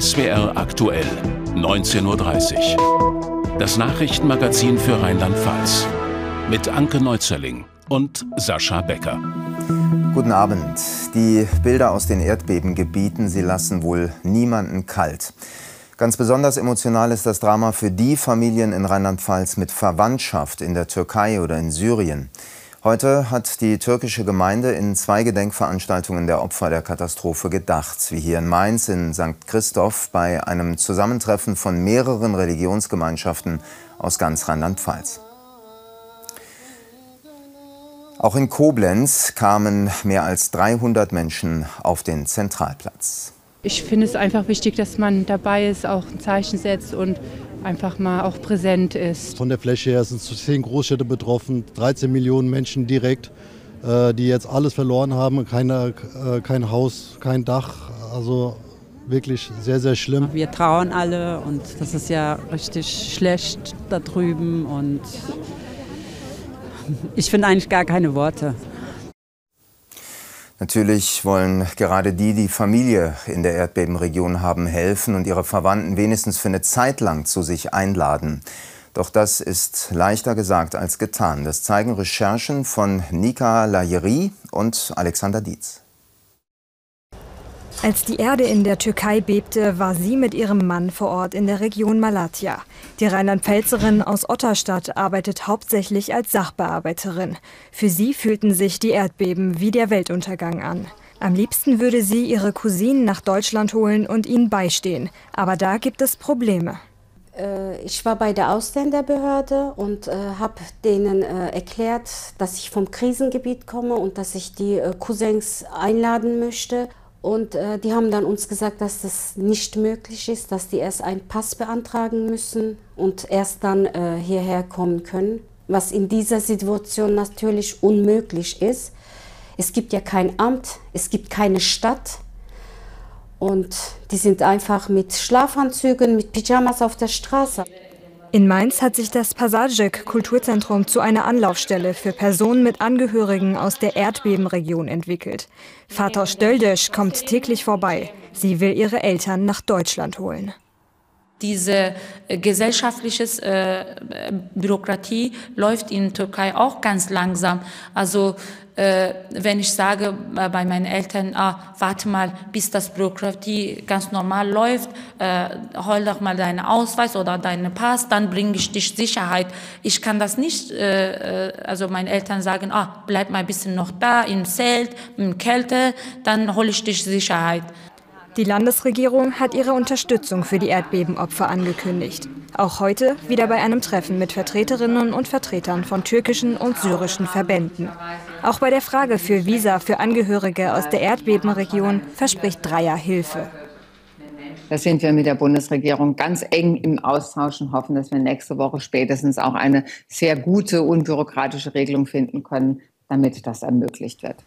SWR aktuell, 19.30 Uhr. Das Nachrichtenmagazin für Rheinland-Pfalz. Mit Anke Neuzerling und Sascha Becker. Guten Abend. Die Bilder aus den Erdbebengebieten, sie lassen wohl niemanden kalt. Ganz besonders emotional ist das Drama für die Familien in Rheinland-Pfalz mit Verwandtschaft in der Türkei oder in Syrien. Heute hat die türkische Gemeinde in zwei Gedenkveranstaltungen der Opfer der Katastrophe gedacht, wie hier in Mainz in St. Christoph bei einem Zusammentreffen von mehreren Religionsgemeinschaften aus ganz Rheinland-Pfalz. Auch in Koblenz kamen mehr als 300 Menschen auf den Zentralplatz. Ich finde es einfach wichtig, dass man dabei ist, auch ein Zeichen setzt und einfach mal auch präsent ist. Von der Fläche her sind zehn Großstädte betroffen, 13 Millionen Menschen direkt, äh, die jetzt alles verloren haben, keine, äh, kein Haus, kein Dach. Also wirklich sehr, sehr schlimm. Wir trauern alle und das ist ja richtig schlecht da drüben und ich finde eigentlich gar keine Worte. Natürlich wollen gerade die, die Familie in der Erdbebenregion haben, helfen und ihre Verwandten wenigstens für eine Zeit lang zu sich einladen. Doch das ist leichter gesagt als getan. Das zeigen Recherchen von Nika Layeri und Alexander Dietz. Als die Erde in der Türkei bebte, war sie mit ihrem Mann vor Ort in der Region Malatya. Die Rheinland-Pfälzerin aus Otterstadt arbeitet hauptsächlich als Sachbearbeiterin. Für sie fühlten sich die Erdbeben wie der Weltuntergang an. Am liebsten würde sie ihre Cousinen nach Deutschland holen und ihnen beistehen. Aber da gibt es Probleme. Äh, ich war bei der Ausländerbehörde und äh, habe denen äh, erklärt, dass ich vom Krisengebiet komme und dass ich die Cousins einladen möchte. Und äh, die haben dann uns gesagt, dass das nicht möglich ist, dass die erst einen Pass beantragen müssen und erst dann äh, hierher kommen können, was in dieser Situation natürlich unmöglich ist. Es gibt ja kein Amt, es gibt keine Stadt und die sind einfach mit Schlafanzügen, mit Pyjamas auf der Straße. In Mainz hat sich das Passagek Kulturzentrum zu einer Anlaufstelle für Personen mit Angehörigen aus der Erdbebenregion entwickelt. Vater Stöldesch kommt täglich vorbei. Sie will ihre Eltern nach Deutschland holen. Diese äh, gesellschaftliche äh, Bürokratie läuft in Türkei auch ganz langsam. Also äh, wenn ich sage äh, bei meinen Eltern, ah, warte mal, bis das Bürokratie ganz normal läuft, äh, hol doch mal deinen Ausweis oder deinen Pass, dann bringe ich dich Sicherheit. Ich kann das nicht, äh, äh, also meine Eltern sagen, ah, bleib mal ein bisschen noch da im Zelt, in Kälte, dann hole ich dich Sicherheit. Die Landesregierung hat ihre Unterstützung für die Erdbebenopfer angekündigt. Auch heute wieder bei einem Treffen mit Vertreterinnen und Vertretern von türkischen und syrischen Verbänden. Auch bei der Frage für Visa für Angehörige aus der Erdbebenregion verspricht Dreier Hilfe. Da sind wir mit der Bundesregierung ganz eng im Austausch und hoffen, dass wir nächste Woche spätestens auch eine sehr gute, unbürokratische Regelung finden können, damit das ermöglicht wird.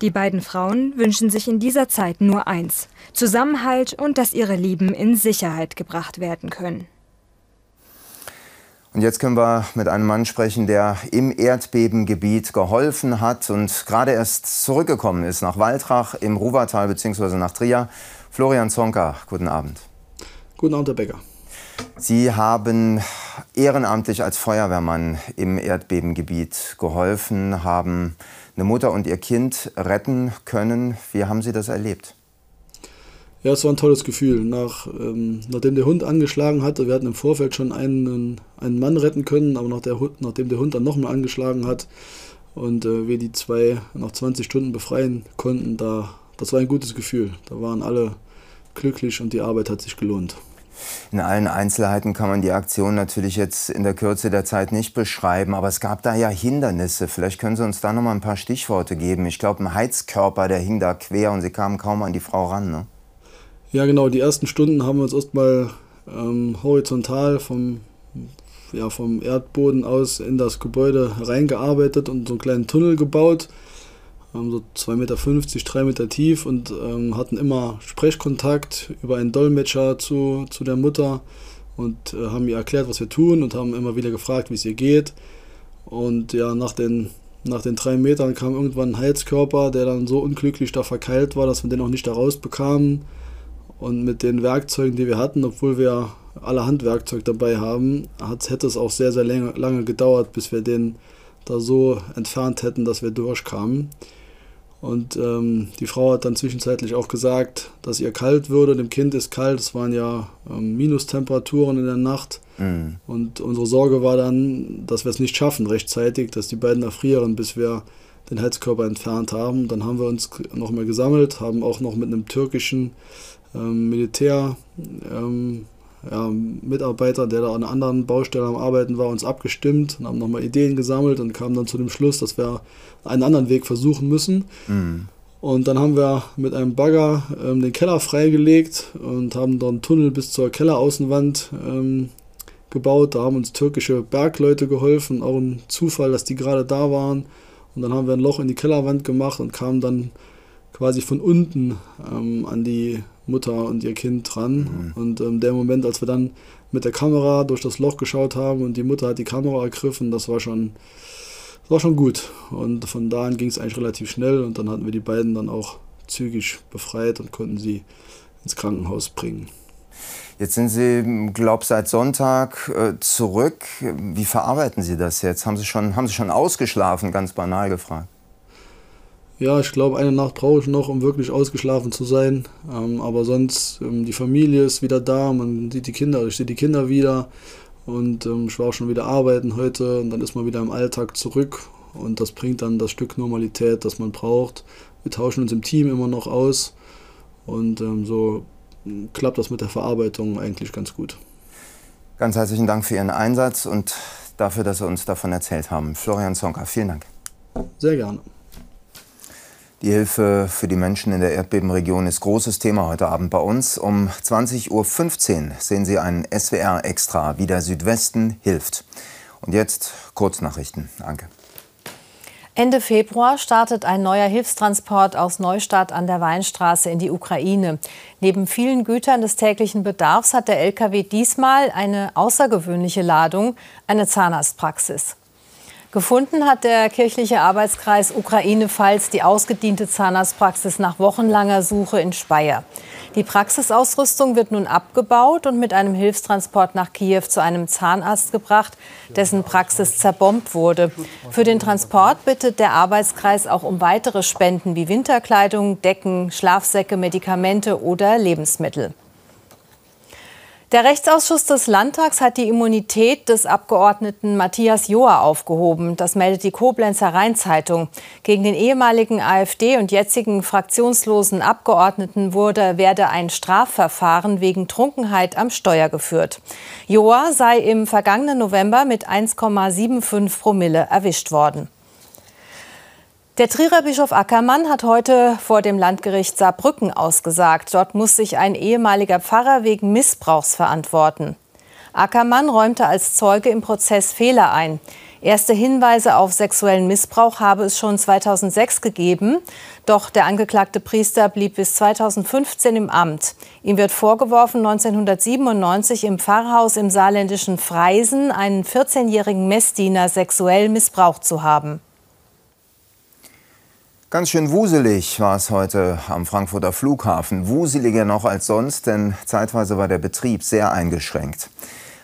Die beiden Frauen wünschen sich in dieser Zeit nur eins, Zusammenhalt und dass ihre Lieben in Sicherheit gebracht werden können. Und jetzt können wir mit einem Mann sprechen, der im Erdbebengebiet geholfen hat und gerade erst zurückgekommen ist nach Waldrach im Ruwertal bzw. nach Trier. Florian Zonka, guten Abend. Guten Abend, Herr Becker. Sie haben ehrenamtlich als Feuerwehrmann im Erdbebengebiet geholfen, haben eine Mutter und ihr Kind retten können. Wie haben Sie das erlebt? Ja, es war ein tolles Gefühl. Nach, ähm, nachdem der Hund angeschlagen hatte, wir hatten im Vorfeld schon einen, einen Mann retten können, aber nach der, nachdem der Hund dann nochmal angeschlagen hat und äh, wir die zwei nach 20 Stunden befreien konnten, da, das war ein gutes Gefühl. Da waren alle glücklich und die Arbeit hat sich gelohnt. In allen Einzelheiten kann man die Aktion natürlich jetzt in der Kürze der Zeit nicht beschreiben, aber es gab da ja Hindernisse. Vielleicht können Sie uns da noch mal ein paar Stichworte geben. Ich glaube, ein Heizkörper, der hing da quer und Sie kamen kaum an die Frau ran. Ne? Ja, genau. Die ersten Stunden haben wir uns erstmal ähm, horizontal vom, ja, vom Erdboden aus in das Gebäude reingearbeitet und so einen kleinen Tunnel gebaut haben so 2,50 Meter, 3 Meter tief und ähm, hatten immer Sprechkontakt über einen Dolmetscher zu, zu der Mutter und äh, haben ihr erklärt, was wir tun und haben immer wieder gefragt, wie es ihr geht. Und ja, nach den Nach den drei Metern kam irgendwann ein Heizkörper, der dann so unglücklich da verkeilt war, dass wir den auch nicht da rausbekamen. Und mit den Werkzeugen, die wir hatten, obwohl wir alle Handwerkzeug dabei haben, hat, hätte es auch sehr, sehr lange, lange gedauert, bis wir den da so entfernt hätten, dass wir durchkamen. Und ähm, die Frau hat dann zwischenzeitlich auch gesagt, dass ihr kalt würde. Dem Kind ist kalt. Es waren ja ähm, Minustemperaturen in der Nacht. Mhm. Und unsere Sorge war dann, dass wir es nicht schaffen rechtzeitig, dass die beiden erfrieren, bis wir den Heizkörper entfernt haben. Dann haben wir uns noch mal gesammelt, haben auch noch mit einem türkischen ähm, Militär ähm, ja, Mitarbeiter, der da an einer anderen Baustelle am Arbeiten war, uns abgestimmt und haben nochmal Ideen gesammelt und kamen dann zu dem Schluss, dass wir einen anderen Weg versuchen müssen. Mhm. Und dann haben wir mit einem Bagger ähm, den Keller freigelegt und haben dann einen Tunnel bis zur Kelleraußenwand ähm, gebaut. Da haben uns türkische Bergleute geholfen. Auch ein Zufall, dass die gerade da waren. Und dann haben wir ein Loch in die Kellerwand gemacht und kamen dann quasi von unten ähm, an die Mutter und ihr Kind dran. Mhm. Und ähm, der Moment, als wir dann mit der Kamera durch das Loch geschaut haben und die Mutter hat die Kamera ergriffen, das war schon, das war schon gut. Und von da an ging es eigentlich relativ schnell und dann hatten wir die beiden dann auch zügig befreit und konnten sie ins Krankenhaus bringen. Jetzt sind Sie, glaube seit Sonntag äh, zurück. Wie verarbeiten Sie das jetzt? Haben Sie schon, haben Sie schon ausgeschlafen, ganz banal gefragt? Ja, ich glaube, eine Nacht brauche ich noch, um wirklich ausgeschlafen zu sein. Ähm, aber sonst, ähm, die Familie ist wieder da, man sieht die Kinder, ich sehe die Kinder wieder. Und ähm, ich war auch schon wieder arbeiten heute und dann ist man wieder im Alltag zurück. Und das bringt dann das Stück Normalität, das man braucht. Wir tauschen uns im Team immer noch aus. Und ähm, so klappt das mit der Verarbeitung eigentlich ganz gut. Ganz herzlichen Dank für Ihren Einsatz und dafür, dass Sie uns davon erzählt haben. Florian Zonka, vielen Dank. Sehr gerne. Die Hilfe für die Menschen in der Erdbebenregion ist großes Thema heute Abend bei uns. Um 20.15 Uhr sehen Sie einen SWR Extra, wie der Südwesten hilft. Und jetzt Kurznachrichten. Danke. Ende Februar startet ein neuer Hilfstransport aus Neustadt an der Weinstraße in die Ukraine. Neben vielen Gütern des täglichen Bedarfs hat der LKW diesmal eine außergewöhnliche Ladung, eine Zahnarztpraxis. Gefunden hat der kirchliche Arbeitskreis Ukraine-Pfalz die ausgediente Zahnarztpraxis nach wochenlanger Suche in Speyer. Die Praxisausrüstung wird nun abgebaut und mit einem Hilfstransport nach Kiew zu einem Zahnarzt gebracht, dessen Praxis zerbombt wurde. Für den Transport bittet der Arbeitskreis auch um weitere Spenden wie Winterkleidung, Decken, Schlafsäcke, Medikamente oder Lebensmittel. Der Rechtsausschuss des Landtags hat die Immunität des Abgeordneten Matthias Joa aufgehoben. Das meldet die Koblenzer Rheinzeitung. Gegen den ehemaligen AfD und jetzigen fraktionslosen Abgeordneten wurde, werde ein Strafverfahren wegen Trunkenheit am Steuer geführt. Joa sei im vergangenen November mit 1,75 Promille erwischt worden. Der Trierer Bischof Ackermann hat heute vor dem Landgericht Saarbrücken ausgesagt. Dort muss sich ein ehemaliger Pfarrer wegen Missbrauchs verantworten. Ackermann räumte als Zeuge im Prozess Fehler ein. Erste Hinweise auf sexuellen Missbrauch habe es schon 2006 gegeben. Doch der angeklagte Priester blieb bis 2015 im Amt. Ihm wird vorgeworfen, 1997 im Pfarrhaus im saarländischen Freisen einen 14-jährigen Messdiener sexuell missbraucht zu haben. Ganz schön wuselig war es heute am Frankfurter Flughafen. Wuseliger noch als sonst, denn zeitweise war der Betrieb sehr eingeschränkt.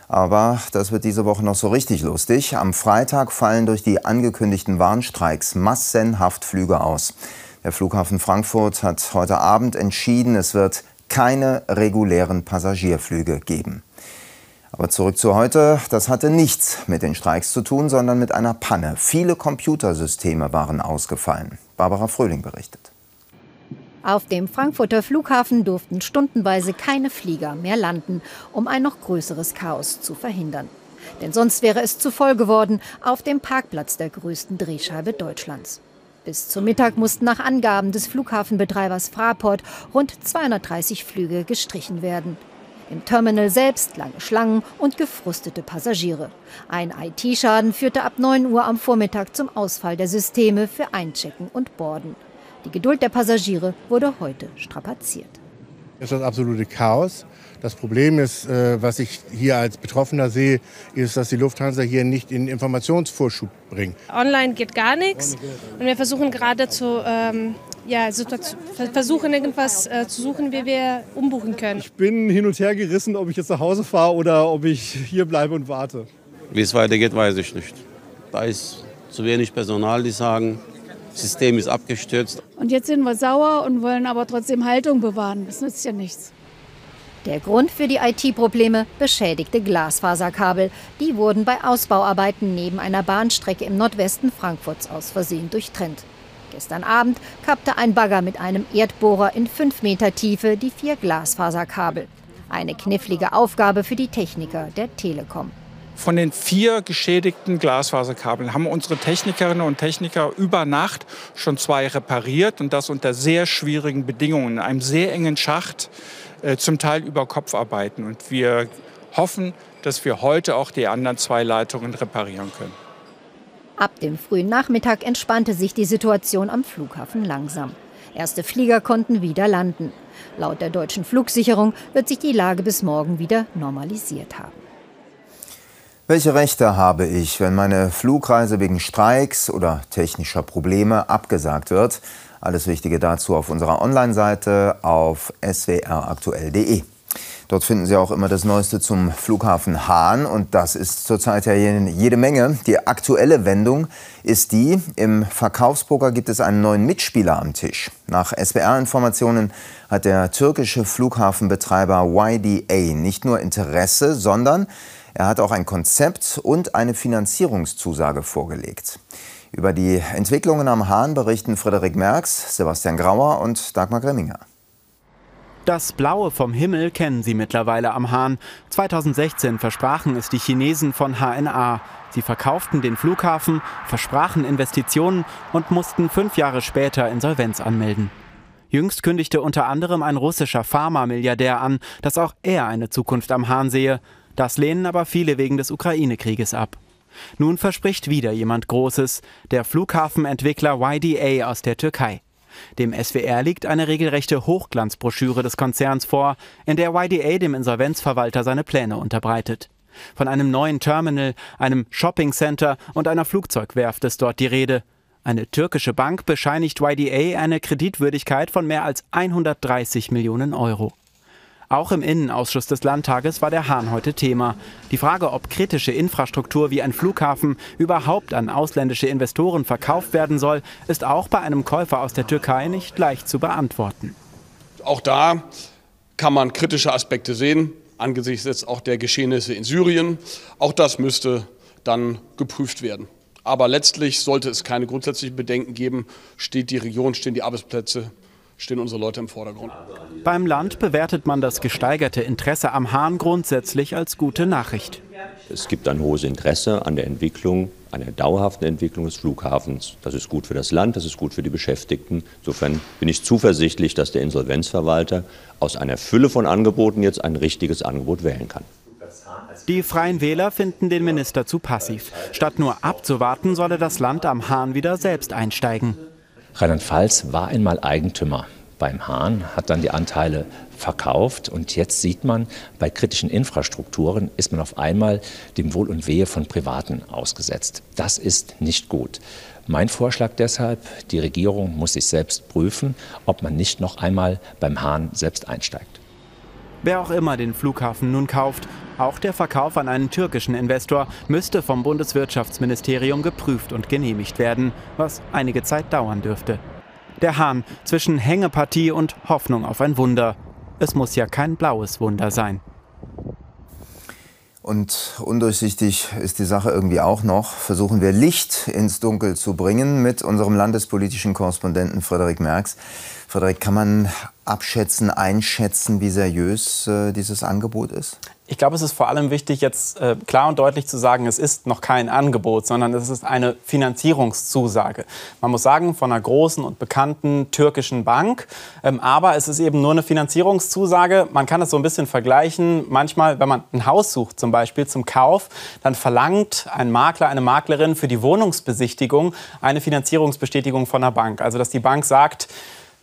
Aber das wird diese Woche noch so richtig lustig. Am Freitag fallen durch die angekündigten Warnstreiks massenhaft Flüge aus. Der Flughafen Frankfurt hat heute Abend entschieden, es wird keine regulären Passagierflüge geben. Aber zurück zu heute. Das hatte nichts mit den Streiks zu tun, sondern mit einer Panne. Viele Computersysteme waren ausgefallen. Barbara Fröhling berichtet. Auf dem Frankfurter Flughafen durften stundenweise keine Flieger mehr landen, um ein noch größeres Chaos zu verhindern. Denn sonst wäre es zu voll geworden auf dem Parkplatz der größten Drehscheibe Deutschlands. Bis zum Mittag mussten nach Angaben des Flughafenbetreibers Fraport rund 230 Flüge gestrichen werden. Im Terminal selbst lange Schlangen und gefrustete Passagiere. Ein IT-Schaden führte ab 9 Uhr am Vormittag zum Ausfall der Systeme für Einchecken und Borden. Die Geduld der Passagiere wurde heute strapaziert. Es ist das absolute Chaos. Das Problem ist, äh, was ich hier als Betroffener sehe, ist, dass die Lufthansa hier nicht in Informationsvorschub bringt. Online geht gar nichts. Und wir versuchen gerade zu, ähm, ja, versuchen irgendwas äh, zu suchen, wie wir umbuchen können. Ich bin hin und her gerissen, ob ich jetzt nach Hause fahre oder ob ich hier bleibe und warte. Wie es weitergeht, weiß ich nicht. Da ist zu wenig Personal, die sagen, das System ist abgestürzt. Und jetzt sind wir sauer und wollen aber trotzdem Haltung bewahren. Das nützt ja nichts. Der Grund für die IT-Probleme beschädigte Glasfaserkabel. Die wurden bei Ausbauarbeiten neben einer Bahnstrecke im Nordwesten Frankfurts aus Versehen durchtrennt. Gestern Abend kappte ein Bagger mit einem Erdbohrer in 5 Meter Tiefe die vier Glasfaserkabel. Eine knifflige Aufgabe für die Techniker der Telekom. Von den vier geschädigten Glasfaserkabeln haben unsere Technikerinnen und Techniker über Nacht schon zwei repariert und das unter sehr schwierigen Bedingungen, in einem sehr engen Schacht. Äh, zum Teil über Kopf arbeiten. Und wir hoffen, dass wir heute auch die anderen zwei Leitungen reparieren können. Ab dem frühen Nachmittag entspannte sich die Situation am Flughafen langsam. Erste Flieger konnten wieder landen. Laut der deutschen Flugsicherung wird sich die Lage bis morgen wieder normalisiert haben. Welche Rechte habe ich, wenn meine Flugreise wegen Streiks oder technischer Probleme abgesagt wird? Alles Wichtige dazu auf unserer Online-Seite auf swraktuell.de. Dort finden Sie auch immer das Neueste zum Flughafen Hahn und das ist zurzeit ja jede Menge. Die aktuelle Wendung ist die, im Verkaufspoker gibt es einen neuen Mitspieler am Tisch. Nach SWR-Informationen hat der türkische Flughafenbetreiber YDA nicht nur Interesse, sondern er hat auch ein Konzept und eine Finanzierungszusage vorgelegt. Über die Entwicklungen am Hahn berichten Frederik Merks, Sebastian Grauer und Dagmar Grimminger. Das Blaue vom Himmel kennen Sie mittlerweile am Hahn. 2016 versprachen es die Chinesen von HNA. Sie verkauften den Flughafen, versprachen Investitionen und mussten fünf Jahre später Insolvenz anmelden. Jüngst kündigte unter anderem ein russischer Pharma-Milliardär an, dass auch er eine Zukunft am Hahn sehe. Das lehnen aber viele wegen des Ukraine-Krieges ab. Nun verspricht wieder jemand Großes, der Flughafenentwickler YDA aus der Türkei. Dem SWR liegt eine regelrechte Hochglanzbroschüre des Konzerns vor, in der YDA dem Insolvenzverwalter seine Pläne unterbreitet. Von einem neuen Terminal, einem Shoppingcenter und einer Flugzeugwerft ist dort die Rede. Eine türkische Bank bescheinigt YDA eine Kreditwürdigkeit von mehr als 130 Millionen Euro. Auch im Innenausschuss des Landtages war der Hahn heute Thema. Die Frage, ob kritische Infrastruktur wie ein Flughafen überhaupt an ausländische Investoren verkauft werden soll, ist auch bei einem Käufer aus der Türkei nicht leicht zu beantworten. Auch da kann man kritische Aspekte sehen, angesichts jetzt auch der Geschehnisse in Syrien. Auch das müsste dann geprüft werden. Aber letztlich sollte es keine grundsätzlichen Bedenken geben, steht die Region, stehen die Arbeitsplätze stehen unsere Leute im Vordergrund. Beim Land bewertet man das gesteigerte Interesse am Hahn grundsätzlich als gute Nachricht. Es gibt ein hohes Interesse an der Entwicklung, einer dauerhaften Entwicklung des Flughafens. Das ist gut für das Land, das ist gut für die Beschäftigten. Insofern bin ich zuversichtlich, dass der Insolvenzverwalter aus einer Fülle von Angeboten jetzt ein richtiges Angebot wählen kann. Die Freien Wähler finden den Minister zu passiv. Statt nur abzuwarten, solle das Land am Hahn wieder selbst einsteigen. Rheinland-Pfalz war einmal Eigentümer beim Hahn, hat dann die Anteile verkauft und jetzt sieht man, bei kritischen Infrastrukturen ist man auf einmal dem Wohl und Wehe von Privaten ausgesetzt. Das ist nicht gut. Mein Vorschlag deshalb, die Regierung muss sich selbst prüfen, ob man nicht noch einmal beim Hahn selbst einsteigt. Wer auch immer den Flughafen nun kauft, auch der Verkauf an einen türkischen Investor müsste vom Bundeswirtschaftsministerium geprüft und genehmigt werden, was einige Zeit dauern dürfte. Der Hahn zwischen Hängepartie und Hoffnung auf ein Wunder. Es muss ja kein blaues Wunder sein. Und undurchsichtig ist die Sache irgendwie auch noch. Versuchen wir Licht ins Dunkel zu bringen mit unserem landespolitischen Korrespondenten Frederik Merks. Frederik, kann man abschätzen, einschätzen, wie seriös äh, dieses Angebot ist? Ich glaube, es ist vor allem wichtig, jetzt äh, klar und deutlich zu sagen, es ist noch kein Angebot, sondern es ist eine Finanzierungszusage. Man muss sagen, von einer großen und bekannten türkischen Bank. Ähm, aber es ist eben nur eine Finanzierungszusage. Man kann es so ein bisschen vergleichen. Manchmal, wenn man ein Haus sucht, zum Beispiel zum Kauf, dann verlangt ein Makler, eine Maklerin für die Wohnungsbesichtigung eine Finanzierungsbestätigung von der Bank. Also, dass die Bank sagt,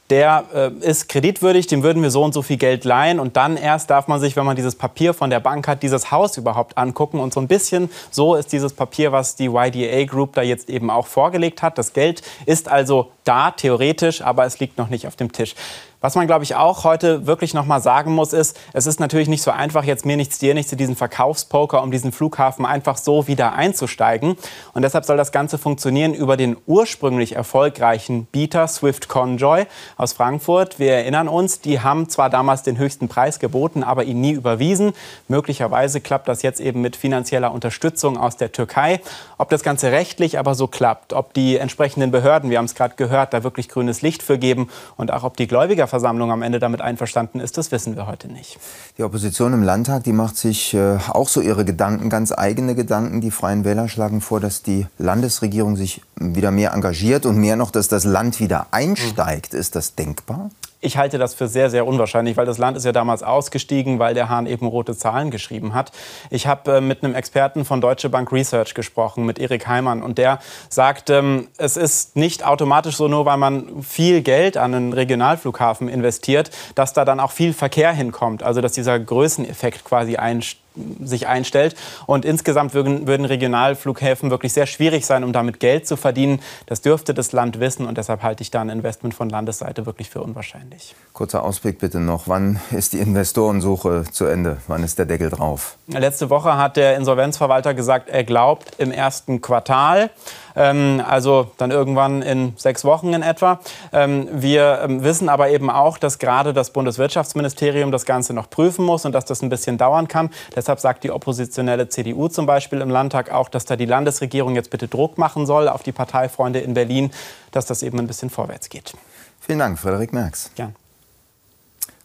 der äh, ist kreditwürdig, dem würden wir so und so viel Geld leihen und dann erst darf man sich, wenn man dieses Papier von der Bank hat, dieses Haus überhaupt angucken und so ein bisschen so ist dieses Papier, was die YDA Group da jetzt eben auch vorgelegt hat. Das Geld ist also da, theoretisch, aber es liegt noch nicht auf dem Tisch. Was man, glaube ich, auch heute wirklich noch mal sagen muss, ist, es ist natürlich nicht so einfach, jetzt mir nichts, dir nichts zu diesem Verkaufspoker um diesen Flughafen einfach so wieder einzusteigen. Und deshalb soll das Ganze funktionieren über den ursprünglich erfolgreichen Bieter Swift Conjoy aus Frankfurt. Wir erinnern uns, die haben zwar damals den höchsten Preis geboten, aber ihn nie überwiesen. Möglicherweise klappt das jetzt eben mit finanzieller Unterstützung aus der Türkei. Ob das Ganze rechtlich aber so klappt, ob die entsprechenden Behörden, wir haben es gerade gehört, da wirklich grünes Licht für geben und auch ob die Gläubiger Bürgerversammlung am Ende damit einverstanden ist, das wissen wir heute nicht. Die Opposition im Landtag, die macht sich äh, auch so ihre Gedanken, ganz eigene Gedanken. Die Freien Wähler schlagen vor, dass die Landesregierung sich wieder mehr engagiert und mehr noch, dass das Land wieder einsteigt. Ist das denkbar? Ich halte das für sehr, sehr unwahrscheinlich, weil das Land ist ja damals ausgestiegen, weil der Hahn eben rote Zahlen geschrieben hat. Ich habe äh, mit einem Experten von Deutsche Bank Research gesprochen, mit Erik Heimann, und der sagt, ähm, es ist nicht automatisch so, nur weil man viel Geld an einen Regionalflughafen investiert, dass da dann auch viel Verkehr hinkommt. Also dass dieser Größeneffekt quasi einsteigt sich einstellt. Und insgesamt würden, würden Regionalflughäfen wirklich sehr schwierig sein, um damit Geld zu verdienen. Das dürfte das Land wissen und deshalb halte ich da ein Investment von Landesseite wirklich für unwahrscheinlich. Kurzer Ausblick bitte noch. Wann ist die Investorensuche zu Ende? Wann ist der Deckel drauf? Letzte Woche hat der Insolvenzverwalter gesagt, er glaubt im ersten Quartal. Ähm, also dann irgendwann in sechs Wochen in etwa. Ähm, wir ähm, wissen aber eben auch, dass gerade das Bundeswirtschaftsministerium das Ganze noch prüfen muss und dass das ein bisschen dauern kann. Deshalb sagt die oppositionelle CDU zum Beispiel im Landtag auch, dass da die Landesregierung jetzt bitte Druck machen soll auf die Parteifreunde in Berlin, dass das eben ein bisschen vorwärts geht. Vielen Dank, Frederik Merks. Gern.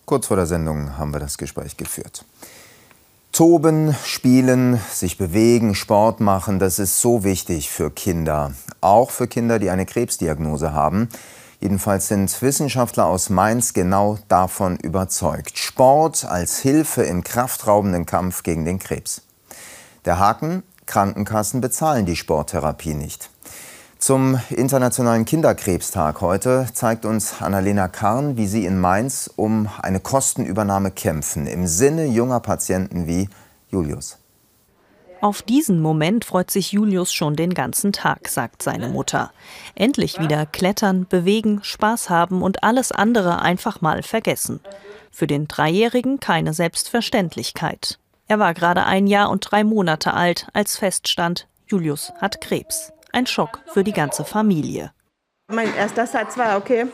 Kurz vor der Sendung haben wir das Gespräch geführt. Toben, spielen, sich bewegen, Sport machen, das ist so wichtig für Kinder. Auch für Kinder, die eine Krebsdiagnose haben. Jedenfalls sind Wissenschaftler aus Mainz genau davon überzeugt. Sport als Hilfe im kraftraubenden Kampf gegen den Krebs. Der Haken, Krankenkassen bezahlen die Sporttherapie nicht. Zum Internationalen Kinderkrebstag heute zeigt uns Annalena Karn, wie sie in Mainz um eine Kostenübernahme kämpfen, im Sinne junger Patienten wie Julius. Auf diesen Moment freut sich Julius schon den ganzen Tag, sagt seine Mutter. Endlich wieder klettern, bewegen, Spaß haben und alles andere einfach mal vergessen. Für den Dreijährigen keine Selbstverständlichkeit. Er war gerade ein Jahr und drei Monate alt, als feststand, Julius hat Krebs. Ein Schock für die ganze Familie. Mein erster Satz war, okay,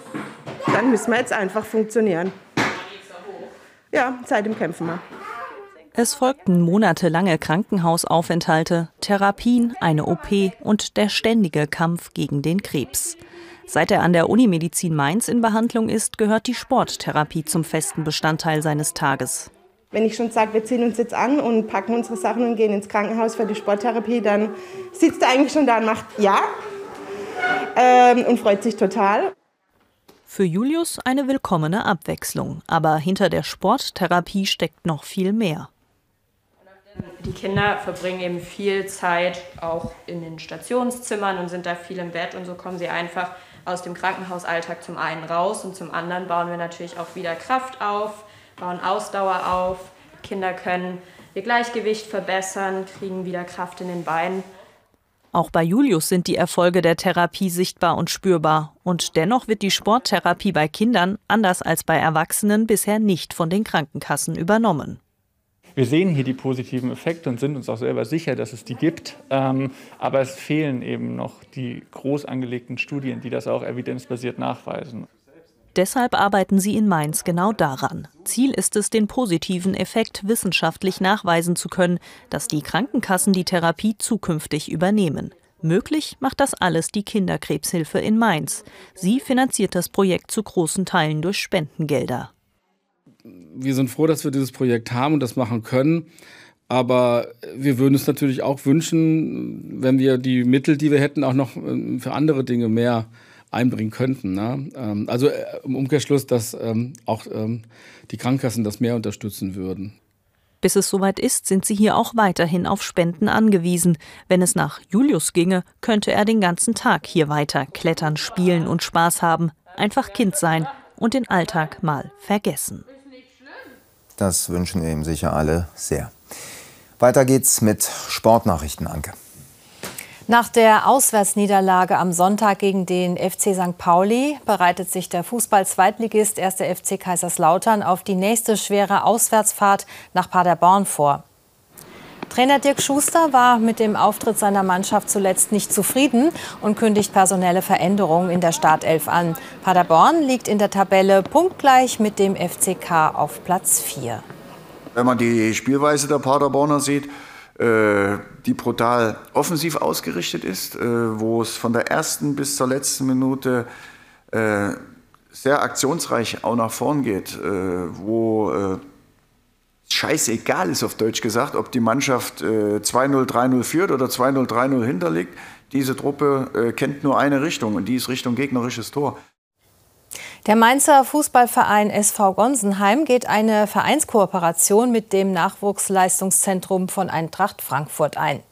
dann müssen wir jetzt einfach funktionieren. Ja, seitdem kämpfen wir. Es folgten monatelange Krankenhausaufenthalte, Therapien, eine OP und der ständige Kampf gegen den Krebs. Seit er an der Unimedizin Mainz in Behandlung ist, gehört die Sporttherapie zum festen Bestandteil seines Tages. Wenn ich schon sage, wir ziehen uns jetzt an und packen unsere Sachen und gehen ins Krankenhaus für die Sporttherapie, dann sitzt er eigentlich schon da und macht ja ähm, und freut sich total. Für Julius eine willkommene Abwechslung. Aber hinter der Sporttherapie steckt noch viel mehr. Die Kinder verbringen eben viel Zeit auch in den Stationszimmern und sind da viel im Bett und so kommen sie einfach aus dem Krankenhausalltag zum einen raus und zum anderen bauen wir natürlich auch wieder Kraft auf bauen Ausdauer auf. Kinder können ihr Gleichgewicht verbessern, kriegen wieder Kraft in den Beinen. Auch bei Julius sind die Erfolge der Therapie sichtbar und spürbar. Und dennoch wird die Sporttherapie bei Kindern, anders als bei Erwachsenen, bisher nicht von den Krankenkassen übernommen. Wir sehen hier die positiven Effekte und sind uns auch selber sicher, dass es die gibt. Ähm, aber es fehlen eben noch die groß angelegten Studien, die das auch evidenzbasiert nachweisen. Deshalb arbeiten sie in Mainz genau daran. Ziel ist es, den positiven Effekt wissenschaftlich nachweisen zu können, dass die Krankenkassen die Therapie zukünftig übernehmen. Möglich macht das alles die Kinderkrebshilfe in Mainz. Sie finanziert das Projekt zu großen Teilen durch Spendengelder. Wir sind froh, dass wir dieses Projekt haben und das machen können. Aber wir würden es natürlich auch wünschen, wenn wir die Mittel, die wir hätten, auch noch äh, für andere Dinge mehr einbringen könnten. Ne? Ähm, also äh, im Umkehrschluss, dass ähm, auch ähm, die Krankenkassen das mehr unterstützen würden. Bis es soweit ist, sind sie hier auch weiterhin auf Spenden angewiesen. Wenn es nach Julius ginge, könnte er den ganzen Tag hier weiter klettern, spielen und Spaß haben. Einfach Kind sein, und den Alltag mal vergessen. Das wünschen wir ihm sicher alle sehr. Weiter geht's mit Sportnachrichten, Anke. Nach der Auswärtsniederlage am Sonntag gegen den FC St. Pauli bereitet sich der Fußball-Zweitligist 1. FC Kaiserslautern auf die nächste schwere Auswärtsfahrt nach Paderborn vor. Trainer Dirk Schuster war mit dem Auftritt seiner Mannschaft zuletzt nicht zufrieden und kündigt personelle Veränderungen in der Startelf an. Paderborn liegt in der Tabelle punktgleich mit dem FCK auf Platz 4. Wenn man die Spielweise der Paderborner sieht, die brutal offensiv ausgerichtet ist, äh, wo es von der ersten bis zur letzten Minute äh, sehr aktionsreich auch nach vorn geht, wo scheißegal ist auf Deutsch gesagt, ob die Mannschaft 2-0, 3-0 führt oder 2-0, 3-0 hinterliegt. Diese Truppe kennt nur eine Richtung und die ist Richtung gegnerisches Tor. Der Mainzer Fußballverein SV Gonsenheim geht eine Vereinskooperation mit dem Nachwuchsleistungszentrum von Eintracht Frankfurt ein.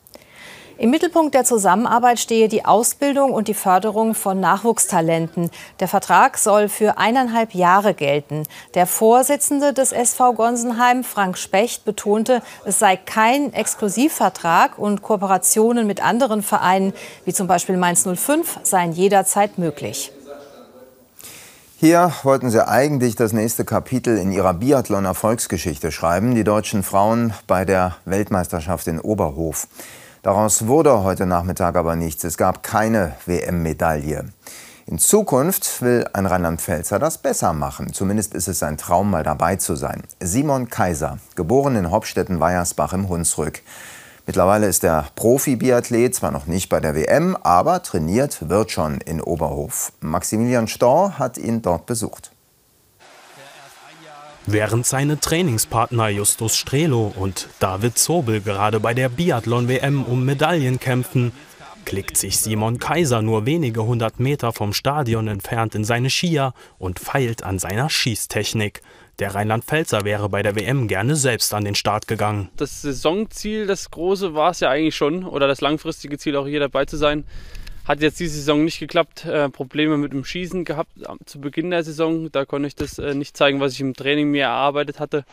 Im Mittelpunkt der Zusammenarbeit stehe die Ausbildung und die Förderung von Nachwuchstalenten. Der Vertrag soll für eineinhalb Jahre gelten. Der Vorsitzende des SV Gonsenheim, Frank Specht, betonte, es sei kein Exklusivvertrag und Kooperationen mit anderen Vereinen, wie zum Beispiel Mainz 05, seien jederzeit möglich. Hier wollten sie eigentlich das nächste Kapitel in ihrer Biathlon-Erfolgsgeschichte schreiben, die deutschen Frauen bei der Weltmeisterschaft in Oberhof. Daraus wurde heute Nachmittag aber nichts. Es gab keine WM-Medaille. In Zukunft will ein Rheinland-Pfälzer das besser machen. Zumindest ist es sein Traum, mal dabei zu sein. Simon Kaiser, geboren in Hopstetten-Weiersbach im Hunsrück. Mittlerweile ist der Profi-Biathlet zwar noch nicht bei der WM, aber trainiert wird schon in Oberhof. Maximilian Storr hat ihn dort besucht. Während seine Trainingspartner Justus Strelo und David Zobel gerade bei der Biathlon-WM um Medaillen kämpfen, klickt sich Simon Kaiser nur wenige hundert Meter vom Stadion entfernt in seine Skier und feilt an seiner Schießtechnik. Der Rheinland-Pfälzer wäre bei der WM gerne selbst an den Start gegangen. Das Saisonziel, das große, war es ja eigentlich schon. Oder das langfristige Ziel, auch hier dabei zu sein. Hat jetzt diese Saison nicht geklappt. Äh, Probleme mit dem Schießen gehabt zu Beginn der Saison. Da konnte ich das äh, nicht zeigen, was ich im Training mir erarbeitet hatte.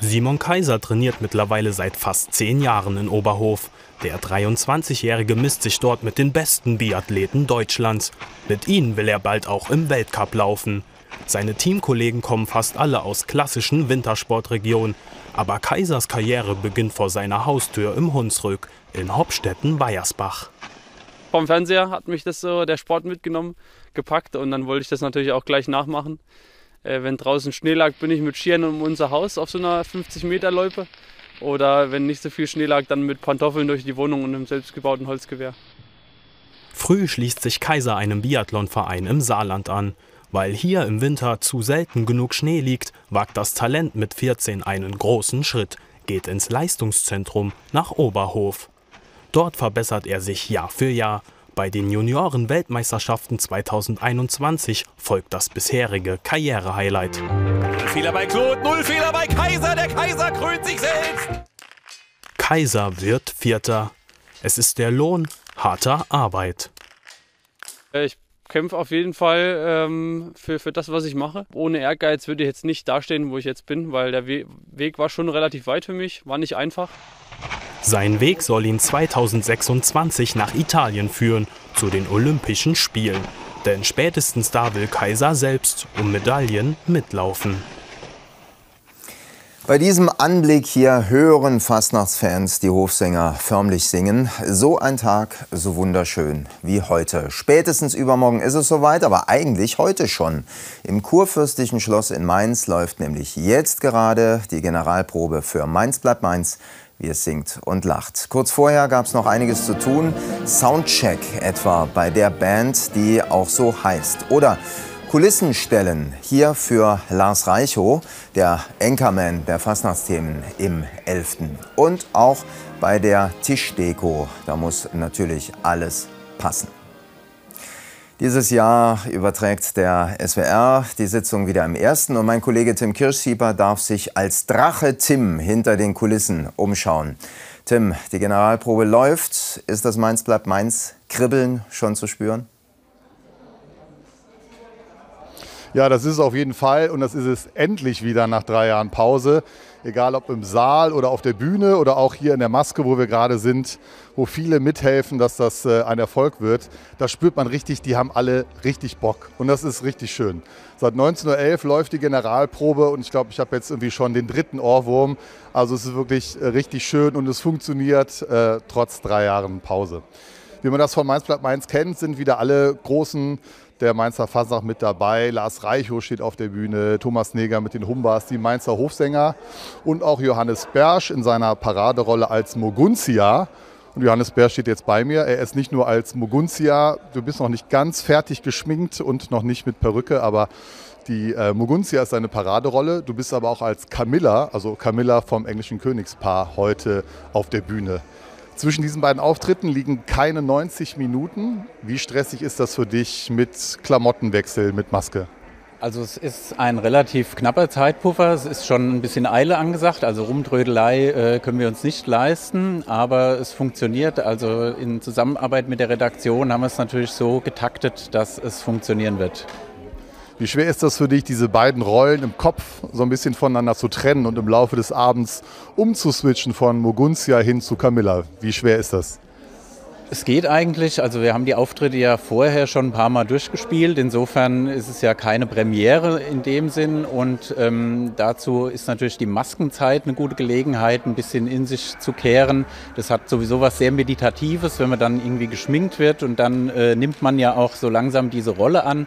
Simon Kaiser trainiert mittlerweile seit fast zehn Jahren in Oberhof. Der 23-Jährige misst sich dort mit den besten Biathleten Deutschlands. Mit ihnen will er bald auch im Weltcup laufen. Seine Teamkollegen kommen fast alle aus klassischen Wintersportregionen. Aber Kaisers Karriere beginnt vor seiner Haustür im Hunsrück in Hopstetten-Weiersbach. Vom Fernseher hat mich das so der Sport mitgenommen, gepackt und dann wollte ich das natürlich auch gleich nachmachen. Äh, wenn draußen Schnee lag, bin ich mit Skiern um unser Haus auf so einer 50 Meter Loipe. Oder wenn nicht so viel Schnee lag, dann mit Pantoffeln durch die Wohnung und einem selbstgebauten Holzgewehr. Früh schließt sich Kaiser einem Biathlonverein im Saarland an. Weil hier im Winter zu selten genug Schnee liegt, wagt das Talent mit 14 einen großen Schritt, geht ins Leistungszentrum nach Oberhof. Dort verbessert er sich Jahr für Jahr. Bei den Junioren-Weltmeisterschaften 2021 folgt das bisherige Karrierehighlight. Null Fehler bei Claude, null Fehler bei Kaiser, der Kaiser krönt sich selbst. Kaiser wird Vierter. Es ist der Lohn harter Arbeit. Ich kämpfe auf jeden Fall ähm, für, für das, was ich mache. Ohne Ehrgeiz würde ich jetzt nicht dastehen, wo ich jetzt bin, weil der We Weg war schon relativ weit für mich, war nicht einfach. Sein Weg soll ihn 2026 nach Italien führen, zu den Olympischen Spielen. Denn spätestens da will Kaiser selbst um Medaillen mitlaufen. Bei diesem Anblick hier hören Fastnachtsfans die Hofsänger förmlich singen. So ein Tag, so wunderschön wie heute. Spätestens übermorgen ist es soweit, aber eigentlich heute schon. Im Kurfürstlichen Schloss in Mainz läuft nämlich jetzt gerade die Generalprobe für Mainz bleibt Mainz wie es singt und lacht. Kurz vorher gab es noch einiges zu tun. Soundcheck etwa bei der Band, die auch so heißt. Oder Kulissen stellen hier für Lars Reichow, der Anchorman der Fastnachtsthemen im 11. Und auch bei der Tischdeko, da muss natürlich alles passen. Dieses Jahr überträgt der SWR die Sitzung wieder im ersten und mein Kollege Tim Kirschsieber darf sich als Drache Tim hinter den Kulissen umschauen. Tim, die Generalprobe läuft. Ist das Mainz bleibt Mainz Kribbeln schon zu spüren? Ja, das ist es auf jeden Fall und das ist es endlich wieder nach drei Jahren Pause. Egal ob im Saal oder auf der Bühne oder auch hier in der Maske, wo wir gerade sind, wo viele mithelfen, dass das äh, ein Erfolg wird. Da spürt man richtig, die haben alle richtig Bock und das ist richtig schön. Seit 19.11 Uhr läuft die Generalprobe und ich glaube, ich habe jetzt irgendwie schon den dritten Ohrwurm. Also es ist wirklich äh, richtig schön und es funktioniert äh, trotz drei Jahren Pause. Wie man das von Mainz Blatt Mainz kennt, sind wieder alle großen der Mainzer Fasnacht mit dabei. Lars Reichow steht auf der Bühne, Thomas Neger mit den Humbas, die Mainzer Hofsänger und auch Johannes Bersch in seiner Paraderolle als Moguntia. Und Johannes Bersch steht jetzt bei mir. Er ist nicht nur als Moguntia, du bist noch nicht ganz fertig geschminkt und noch nicht mit Perücke, aber die äh, Moguntia ist seine Paraderolle. Du bist aber auch als Camilla, also Camilla vom englischen Königspaar, heute auf der Bühne. Zwischen diesen beiden Auftritten liegen keine 90 Minuten. Wie stressig ist das für dich mit Klamottenwechsel, mit Maske? Also es ist ein relativ knapper Zeitpuffer. Es ist schon ein bisschen Eile angesagt. Also Rumtrödelei äh, können wir uns nicht leisten, aber es funktioniert. Also in Zusammenarbeit mit der Redaktion haben wir es natürlich so getaktet, dass es funktionieren wird. Wie schwer ist das für dich, diese beiden Rollen im Kopf so ein bisschen voneinander zu trennen und im Laufe des Abends umzuswitchen von Moguntia hin zu Camilla? Wie schwer ist das? Es geht eigentlich. Also wir haben die Auftritte ja vorher schon ein paar Mal durchgespielt. Insofern ist es ja keine Premiere in dem Sinn. Und ähm, dazu ist natürlich die Maskenzeit eine gute Gelegenheit, ein bisschen in sich zu kehren. Das hat sowieso was sehr Meditatives, wenn man dann irgendwie geschminkt wird. Und dann äh, nimmt man ja auch so langsam diese Rolle an.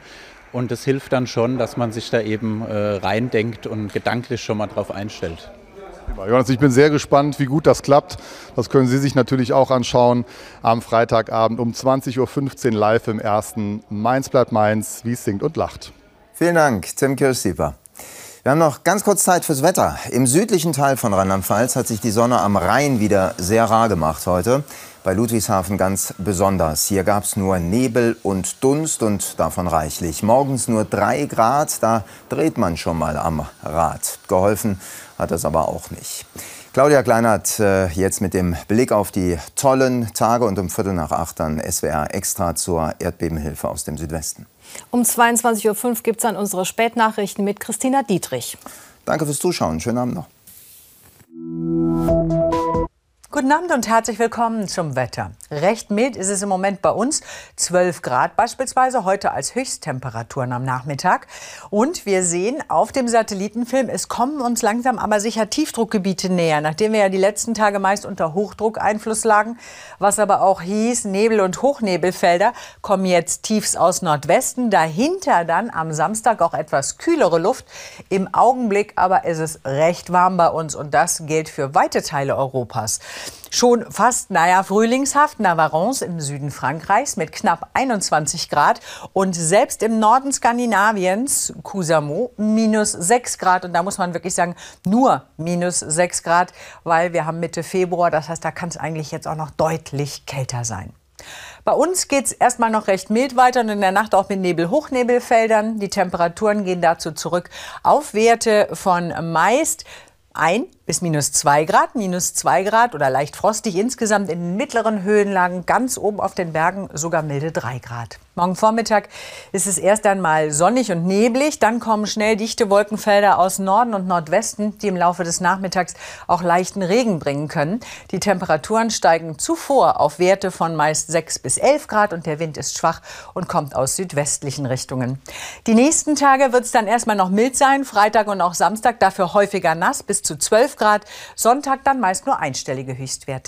Und das hilft dann schon, dass man sich da eben äh, reindenkt und gedanklich schon mal drauf einstellt. Jonas, ich bin sehr gespannt, wie gut das klappt. Das können Sie sich natürlich auch anschauen am Freitagabend um 20.15 Uhr live im ersten Mainz bleibt Mainz, wie es singt und lacht. Vielen Dank, Tim Kirsieper. Wir haben noch ganz kurz Zeit fürs Wetter. Im südlichen Teil von Rheinland-Pfalz hat sich die Sonne am Rhein wieder sehr rar gemacht heute bei Ludwigshafen ganz besonders. Hier gab es nur Nebel und Dunst und davon reichlich. Morgens nur drei Grad, da dreht man schon mal am Rad. Geholfen hat das aber auch nicht. Claudia Kleinert äh, jetzt mit dem Blick auf die tollen Tage und um Viertel nach acht dann SWR extra zur Erdbebenhilfe aus dem Südwesten. Um 22.05 Uhr gibt es dann unsere Spätnachrichten mit Christina Dietrich. Danke fürs Zuschauen. Schönen Abend noch. Guten Abend und herzlich willkommen zum Wetter. Recht mild ist es im Moment bei uns, 12 Grad beispielsweise, heute als Höchsttemperaturen am Nachmittag. Und wir sehen auf dem Satellitenfilm, es kommen uns langsam aber sicher Tiefdruckgebiete näher, nachdem wir ja die letzten Tage meist unter Hochdruckeinfluss lagen, was aber auch hieß, Nebel- und Hochnebelfelder kommen jetzt tiefs aus Nordwesten, dahinter dann am Samstag auch etwas kühlere Luft. Im Augenblick aber ist es recht warm bei uns und das gilt für weite Teile Europas. Schon fast, naja, frühlingshaft Navarons im Süden Frankreichs mit knapp 21 Grad und selbst im Norden Skandinaviens, Kusamo, minus 6 Grad. Und da muss man wirklich sagen, nur minus 6 Grad, weil wir haben Mitte Februar. Das heißt, da kann es eigentlich jetzt auch noch deutlich kälter sein. Bei uns geht es erstmal noch recht mild weiter und in der Nacht auch mit Nebel-Hochnebelfeldern. Die Temperaturen gehen dazu zurück auf Werte von meist ein bis minus 2 Grad, minus 2 Grad oder leicht frostig insgesamt in mittleren Höhenlagen, ganz oben auf den Bergen sogar milde 3 Grad. Morgen Vormittag ist es erst einmal sonnig und neblig, dann kommen schnell dichte Wolkenfelder aus Norden und Nordwesten, die im Laufe des Nachmittags auch leichten Regen bringen können. Die Temperaturen steigen zuvor auf Werte von meist 6 bis 11 Grad und der Wind ist schwach und kommt aus südwestlichen Richtungen. Die nächsten Tage wird es dann erstmal noch mild sein, Freitag und auch Samstag dafür häufiger nass bis zu 12 Grad. Sonntag dann meist nur einstellige Höchstwerte.